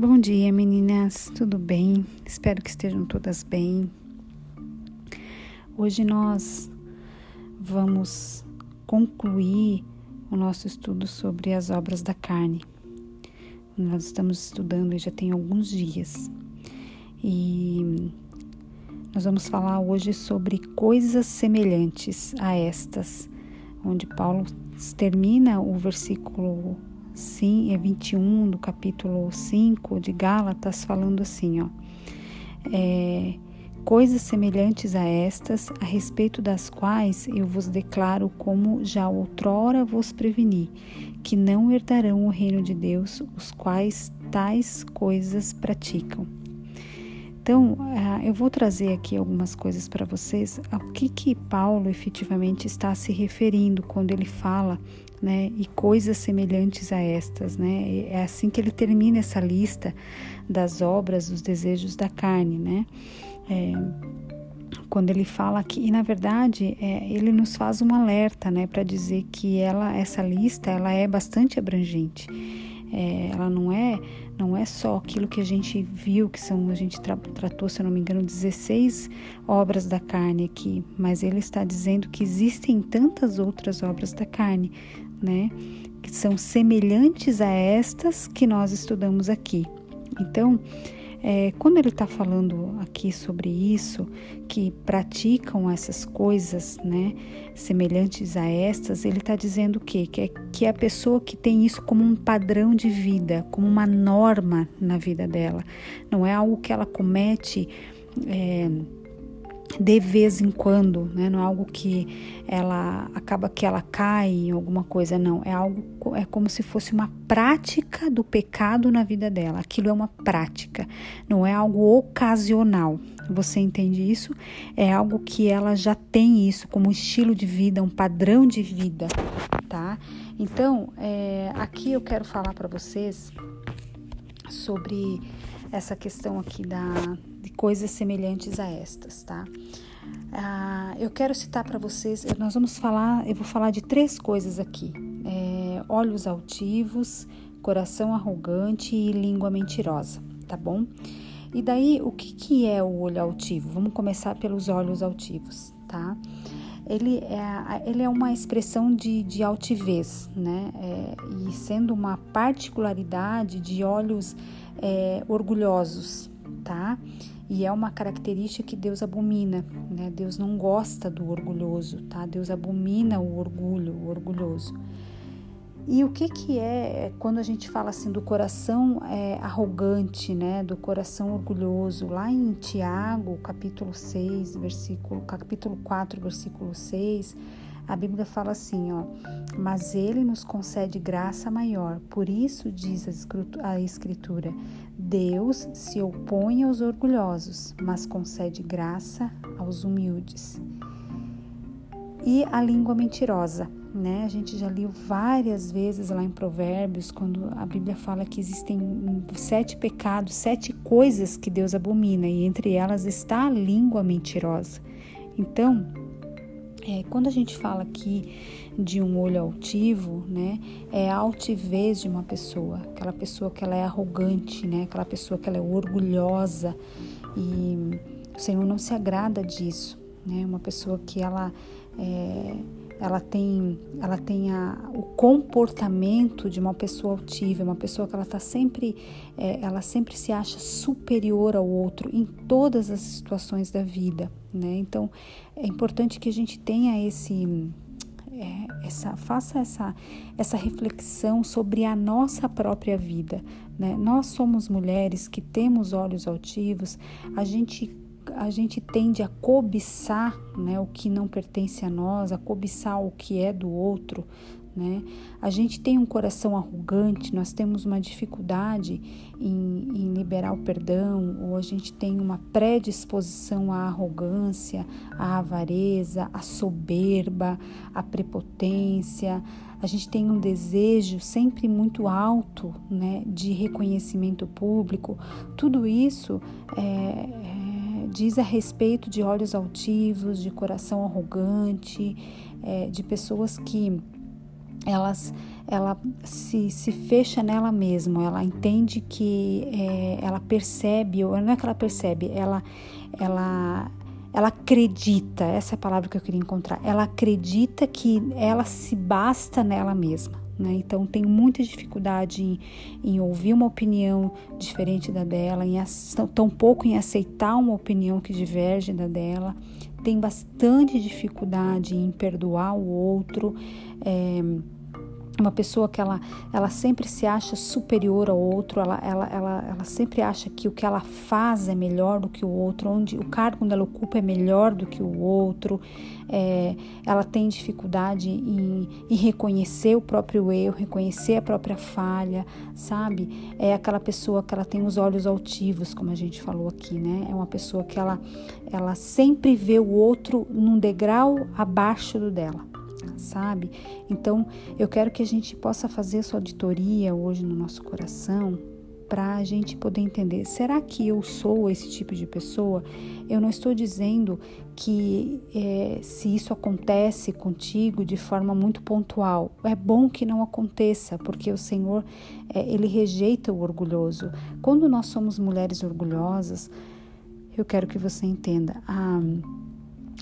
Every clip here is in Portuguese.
Bom dia, meninas. Tudo bem? Espero que estejam todas bem. Hoje nós vamos concluir o nosso estudo sobre as obras da carne. Nós estamos estudando já tem alguns dias. E nós vamos falar hoje sobre coisas semelhantes a estas, onde Paulo termina o versículo sim, é 21 do capítulo 5 de Gálatas, falando assim, ó. É, coisas semelhantes a estas, a respeito das quais eu vos declaro como já outrora vos preveni, que não herdarão o reino de Deus os quais tais coisas praticam. Então, ah, eu vou trazer aqui algumas coisas para vocês, ao que que Paulo efetivamente está se referindo quando ele fala né, e coisas semelhantes a estas, né? É assim que ele termina essa lista das obras, dos desejos da carne, né? É, quando ele fala que, e na verdade, é, ele nos faz um alerta, né, para dizer que ela, essa lista, ela é bastante abrangente. É, ela não é não é só aquilo que a gente viu, que são a gente tra tratou, se eu não me engano, 16 obras da carne aqui, mas ele está dizendo que existem tantas outras obras da carne, né? Que são semelhantes a estas que nós estudamos aqui. Então, é, quando ele está falando aqui sobre isso, que praticam essas coisas, né, semelhantes a estas, ele está dizendo o quê? Que é, que é a pessoa que tem isso como um padrão de vida, como uma norma na vida dela. Não é algo que ela comete. É, de vez em quando, né? Não é algo que ela acaba que ela cai em alguma coisa, não. É algo é como se fosse uma prática do pecado na vida dela. Aquilo é uma prática, não é algo ocasional. Você entende isso? É algo que ela já tem isso como estilo de vida, um padrão de vida, tá? Então, é, aqui eu quero falar para vocês sobre essa questão aqui da, de coisas semelhantes a estas, tá? Ah, eu quero citar para vocês, nós vamos falar, eu vou falar de três coisas aqui: é, olhos altivos, coração arrogante e língua mentirosa, tá bom? E daí, o que, que é o olho altivo? Vamos começar pelos olhos altivos, tá? Ele é, ele é uma expressão de, de altivez, né? É, e sendo uma particularidade de olhos é, orgulhosos, tá? E é uma característica que Deus abomina, né? Deus não gosta do orgulhoso, tá? Deus abomina o orgulho, o orgulhoso. E o que que é quando a gente fala assim do coração é, arrogante, né, do coração orgulhoso? Lá em Tiago, capítulo 6, versículo, capítulo 4, versículo 6, a Bíblia fala assim, ó: "Mas ele nos concede graça maior. Por isso diz a escritura: Deus se opõe aos orgulhosos, mas concede graça aos humildes." E a língua mentirosa, né? A gente já leu várias vezes lá em Provérbios, quando a Bíblia fala que existem sete pecados, sete coisas que Deus abomina, e entre elas está a língua mentirosa. Então, é, quando a gente fala aqui de um olho altivo, né, é a altivez de uma pessoa, aquela pessoa que ela é arrogante, né, aquela pessoa que ela é orgulhosa. E o Senhor não se agrada disso, né, uma pessoa que ela é, ela tem, ela tem a, o comportamento de uma pessoa altiva, uma pessoa que ela está sempre, é, ela sempre se acha superior ao outro em todas as situações da vida, né? Então é importante que a gente tenha esse é, essa, faça essa, essa reflexão sobre a nossa própria vida. Né? Nós somos mulheres que temos olhos altivos, a gente a gente tende a cobiçar né, o que não pertence a nós, a cobiçar o que é do outro. Né? A gente tem um coração arrogante, nós temos uma dificuldade em, em liberar o perdão, ou a gente tem uma predisposição à arrogância, à avareza, à soberba, à prepotência. A gente tem um desejo sempre muito alto né, de reconhecimento público. Tudo isso é, diz a respeito de olhos altivos, de coração arrogante, é, de pessoas que elas ela se, se fecha nela mesma, ela entende que é, ela percebe, ou não é que ela percebe, ela, ela, ela acredita, essa é a palavra que eu queria encontrar, ela acredita que ela se basta nela mesma. Né? Então, tem muita dificuldade em, em, ouvir uma opinião diferente da dela, em, tão pouco em aceitar uma opinião que diverge da dela, tem bastante dificuldade em perdoar o outro. É, uma pessoa que ela, ela sempre se acha superior ao outro, ela, ela, ela, ela sempre acha que o que ela faz é melhor do que o outro, onde o cargo que ela ocupa é melhor do que o outro, é, ela tem dificuldade em, em, reconhecer o próprio erro, reconhecer a própria falha, sabe? É aquela pessoa que ela tem os olhos altivos, como a gente falou aqui, né? É uma pessoa que ela, ela sempre vê o outro num degrau abaixo do dela sabe? Então, eu quero que a gente possa fazer essa auditoria hoje no nosso coração para a gente poder entender: será que eu sou esse tipo de pessoa? Eu não estou dizendo que é, se isso acontece contigo de forma muito pontual, é bom que não aconteça, porque o Senhor é, ele rejeita o orgulhoso. Quando nós somos mulheres orgulhosas, eu quero que você entenda. Ah,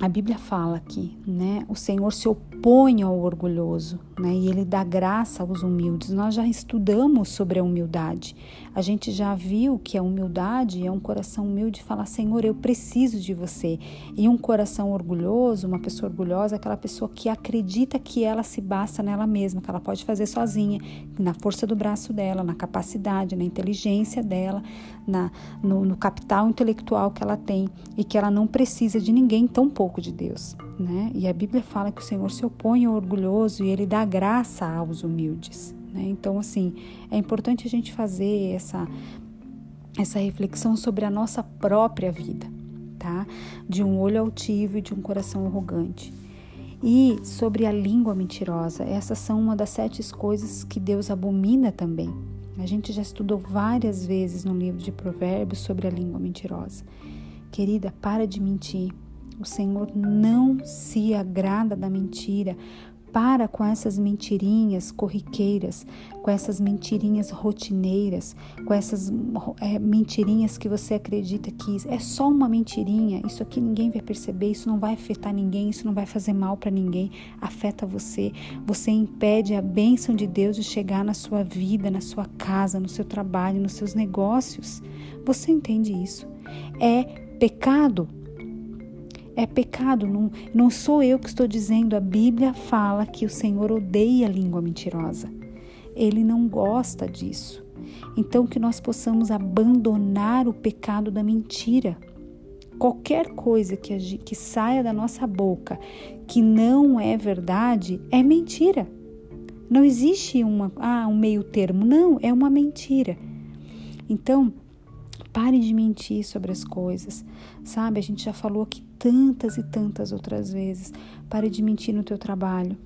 a Bíblia fala aqui, né? O Senhor se opõe ao orgulhoso, né? E ele dá graça aos humildes. Nós já estudamos sobre a humildade. A gente já viu que a humildade é um coração humilde falar: Senhor, eu preciso de você. E um coração orgulhoso, uma pessoa orgulhosa, é aquela pessoa que acredita que ela se basta nela mesma, que ela pode fazer sozinha, na força do braço dela, na capacidade, na inteligência dela, na, no, no capital intelectual que ela tem e que ela não precisa de ninguém, tão pouco de Deus. Né? E a Bíblia fala que o Senhor se opõe ao orgulhoso e ele dá graça aos humildes. Né? Então, assim, é importante a gente fazer essa, essa reflexão sobre a nossa própria vida, tá? De um olho altivo e de um coração arrogante. E sobre a língua mentirosa, essas são uma das sete coisas que Deus abomina também. A gente já estudou várias vezes no livro de Provérbios sobre a língua mentirosa. Querida, para de mentir. O Senhor não se agrada da mentira. Para com essas mentirinhas corriqueiras, com essas mentirinhas rotineiras, com essas é, mentirinhas que você acredita que é só uma mentirinha, isso aqui ninguém vai perceber, isso não vai afetar ninguém, isso não vai fazer mal para ninguém, afeta você. Você impede a bênção de Deus de chegar na sua vida, na sua casa, no seu trabalho, nos seus negócios. Você entende isso? É pecado é pecado, não, não sou eu que estou dizendo, a Bíblia fala que o Senhor odeia a língua mentirosa. Ele não gosta disso. Então, que nós possamos abandonar o pecado da mentira. Qualquer coisa que, que saia da nossa boca que não é verdade é mentira. Não existe uma, ah, um meio termo. Não, é uma mentira. Então, pare de mentir sobre as coisas. Sabe, a gente já falou aqui tantas e tantas outras vezes. Pare de mentir no teu trabalho.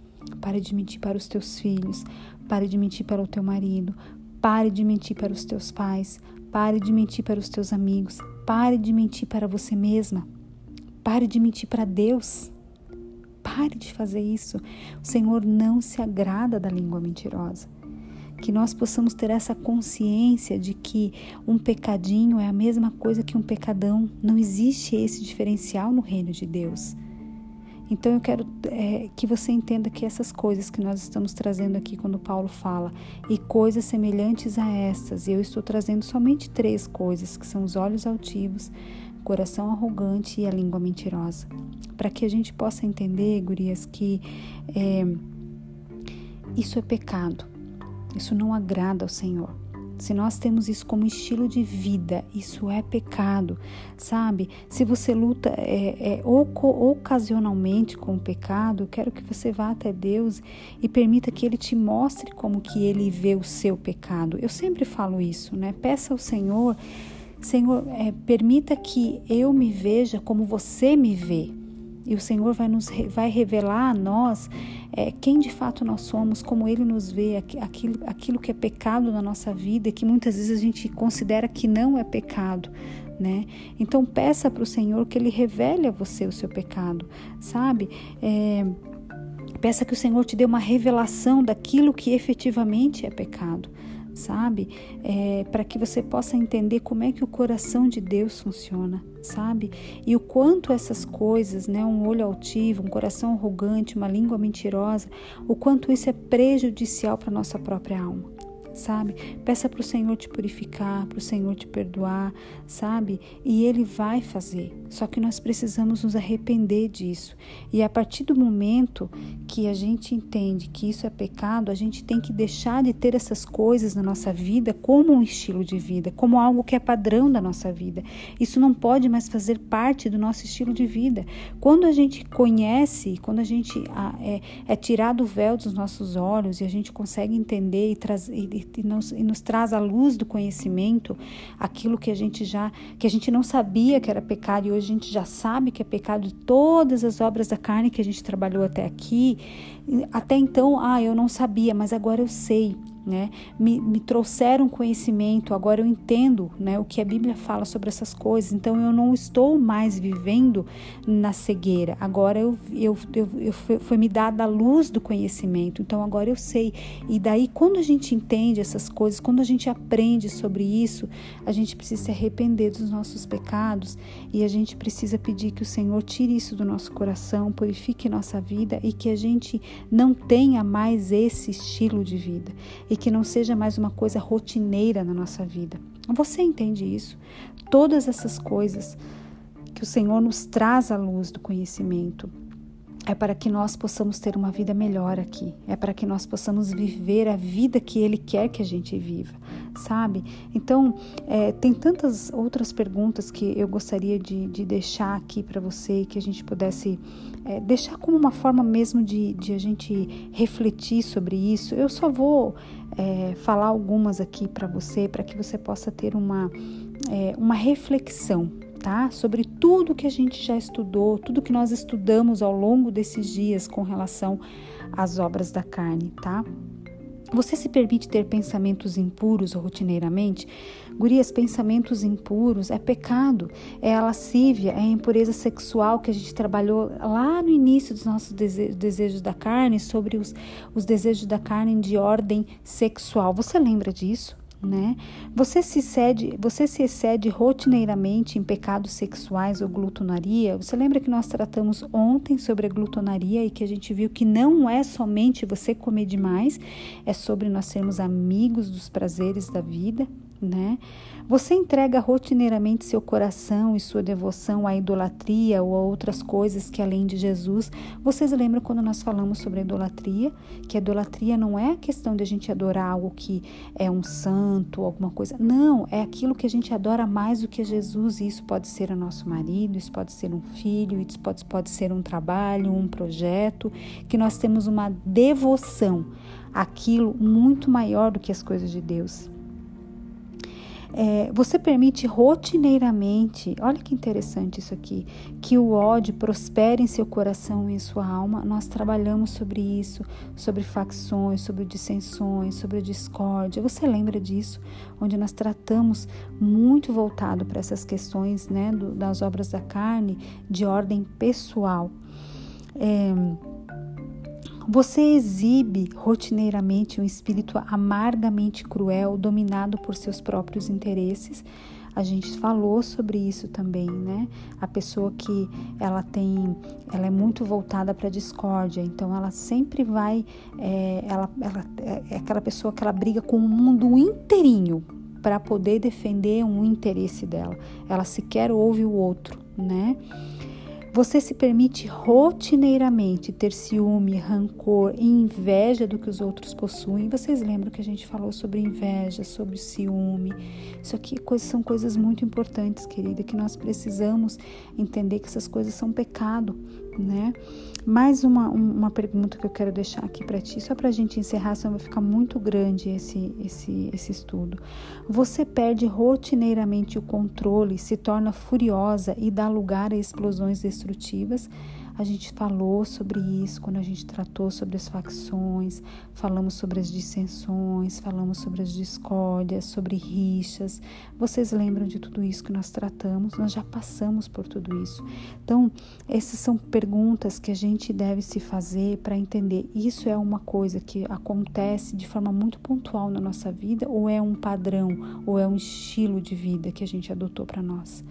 Pare de mentir para os teus filhos. Pare de mentir para o teu marido. Pare de mentir para os teus pais. Pare de mentir para os teus amigos. Pare de mentir para você mesma. Pare de mentir para Deus. Pare de fazer isso. O Senhor não se agrada da língua mentirosa que nós possamos ter essa consciência de que um pecadinho é a mesma coisa que um pecadão. Não existe esse diferencial no reino de Deus. Então eu quero é, que você entenda que essas coisas que nós estamos trazendo aqui quando Paulo fala e coisas semelhantes a estas, eu estou trazendo somente três coisas, que são os olhos altivos, coração arrogante e a língua mentirosa, para que a gente possa entender, gurias, que é, isso é pecado. Isso não agrada ao Senhor. Se nós temos isso como estilo de vida, isso é pecado, sabe? Se você luta é, é, ocasionalmente com o pecado, quero que você vá até Deus e permita que Ele te mostre como que Ele vê o seu pecado. Eu sempre falo isso, né? Peça ao Senhor, Senhor, é, permita que eu me veja como você me vê. E o Senhor vai nos vai revelar a nós é, quem de fato nós somos, como Ele nos vê, aquilo, aquilo que é pecado na nossa vida que muitas vezes a gente considera que não é pecado. Né? Então peça para o Senhor que Ele revele a você o seu pecado, sabe? É, Peça que o Senhor te dê uma revelação daquilo que efetivamente é pecado sabe? É, para que você possa entender como é que o coração de Deus funciona, sabe? E o quanto essas coisas, né, um olho altivo, um coração arrogante, uma língua mentirosa, o quanto isso é prejudicial para nossa própria alma sabe? Peça para o Senhor te purificar, para o Senhor te perdoar, sabe? E Ele vai fazer. Só que nós precisamos nos arrepender disso. E a partir do momento que a gente entende que isso é pecado, a gente tem que deixar de ter essas coisas na nossa vida como um estilo de vida, como algo que é padrão da nossa vida. Isso não pode mais fazer parte do nosso estilo de vida. Quando a gente conhece, quando a gente é, é tirado o véu dos nossos olhos e a gente consegue entender e, trazer e nos, e nos traz à luz do conhecimento aquilo que a gente já que a gente não sabia que era pecado e hoje a gente já sabe que é pecado todas as obras da carne que a gente trabalhou até aqui. Até então, ah, eu não sabia, mas agora eu sei né? Me, me trouxeram conhecimento, agora eu entendo, né? O que a Bíblia fala sobre essas coisas. Então eu não estou mais vivendo na cegueira. Agora eu, eu, eu, eu foi me dada a luz do conhecimento. Então agora eu sei. E daí quando a gente entende essas coisas, quando a gente aprende sobre isso, a gente precisa se arrepender dos nossos pecados e a gente precisa pedir que o Senhor tire isso do nosso coração, purifique nossa vida e que a gente não tenha mais esse estilo de vida e que não seja mais uma coisa rotineira na nossa vida. Você entende isso? Todas essas coisas que o Senhor nos traz à luz do conhecimento é para que nós possamos ter uma vida melhor aqui, é para que nós possamos viver a vida que Ele quer que a gente viva, sabe? Então, é, tem tantas outras perguntas que eu gostaria de, de deixar aqui para você, que a gente pudesse é, deixar como uma forma mesmo de, de a gente refletir sobre isso. Eu só vou é, falar algumas aqui para você, para que você possa ter uma, é, uma reflexão tá? Sobre tudo que a gente já estudou, tudo que nós estudamos ao longo desses dias com relação às obras da carne, tá? Você se permite ter pensamentos impuros rotineiramente? Gurias, pensamentos impuros é pecado, é a lascívia, é a impureza sexual que a gente trabalhou lá no início dos nossos desejos da carne, sobre os, os desejos da carne de ordem sexual. Você lembra disso? Né? Você se excede, você se excede rotineiramente em pecados sexuais ou glutonaria? Você lembra que nós tratamos ontem sobre a glutonaria e que a gente viu que não é somente você comer demais, é sobre nós sermos amigos dos prazeres da vida, né? Você entrega rotineiramente seu coração e sua devoção à idolatria ou a outras coisas que além de Jesus. Vocês lembram quando nós falamos sobre a idolatria? Que a idolatria não é a questão de a gente adorar algo que é um santo, alguma coisa. Não, é aquilo que a gente adora mais do que Jesus. E isso pode ser o nosso marido, isso pode ser um filho, isso pode, pode ser um trabalho, um projeto, que nós temos uma devoção àquilo muito maior do que as coisas de Deus. É, você permite rotineiramente, olha que interessante isso aqui, que o ódio prospere em seu coração e em sua alma. Nós trabalhamos sobre isso, sobre facções, sobre dissensões, sobre discórdia. Você lembra disso? Onde nós tratamos muito voltado para essas questões né, do, das obras da carne de ordem pessoal. É, você exibe rotineiramente um espírito amargamente cruel, dominado por seus próprios interesses. A gente falou sobre isso também, né? A pessoa que ela tem, ela é muito voltada para a discórdia, então ela sempre vai, é, ela, ela é aquela pessoa que ela briga com o mundo inteirinho para poder defender um interesse dela. Ela sequer ouve o outro, né? Você se permite rotineiramente ter ciúme, rancor e inveja do que os outros possuem. Vocês lembram que a gente falou sobre inveja, sobre ciúme? Isso aqui são coisas muito importantes, querida, que nós precisamos entender que essas coisas são pecado, né? Mais uma, uma pergunta que eu quero deixar aqui para ti, só para a gente encerrar, senão vai ficar muito grande esse, esse, esse estudo. Você perde rotineiramente o controle, se torna furiosa e dá lugar a explosões destrutivas. A gente falou sobre isso quando a gente tratou sobre as facções, falamos sobre as dissensões, falamos sobre as discórdias, sobre rixas. Vocês lembram de tudo isso que nós tratamos? Nós já passamos por tudo isso. Então, essas são perguntas que a gente deve se fazer para entender: isso é uma coisa que acontece de forma muito pontual na nossa vida ou é um padrão, ou é um estilo de vida que a gente adotou para nós?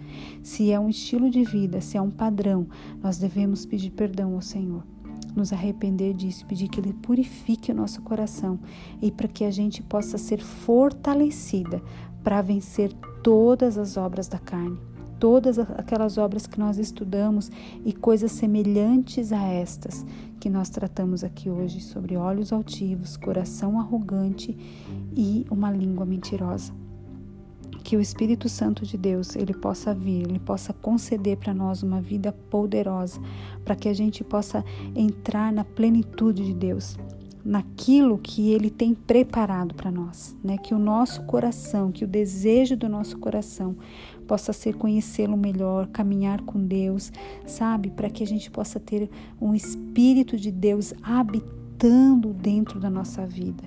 Se é um estilo de vida, se é um padrão, nós devemos pedir perdão ao Senhor nos arrepender disso, pedir que Ele purifique o nosso coração e para que a gente possa ser fortalecida para vencer todas as obras da carne, todas aquelas obras que nós estudamos e coisas semelhantes a estas que nós tratamos aqui hoje sobre olhos altivos, coração arrogante e uma língua mentirosa que o Espírito Santo de Deus ele possa vir, ele possa conceder para nós uma vida poderosa, para que a gente possa entrar na plenitude de Deus, naquilo que ele tem preparado para nós, né? Que o nosso coração, que o desejo do nosso coração possa ser conhecê-lo melhor, caminhar com Deus, sabe? Para que a gente possa ter um espírito de Deus habitando dentro da nossa vida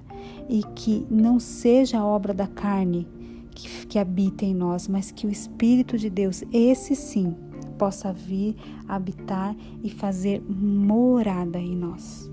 e que não seja obra da carne, que, que habita em nós, mas que o Espírito de Deus, esse sim, possa vir habitar e fazer morada em nós.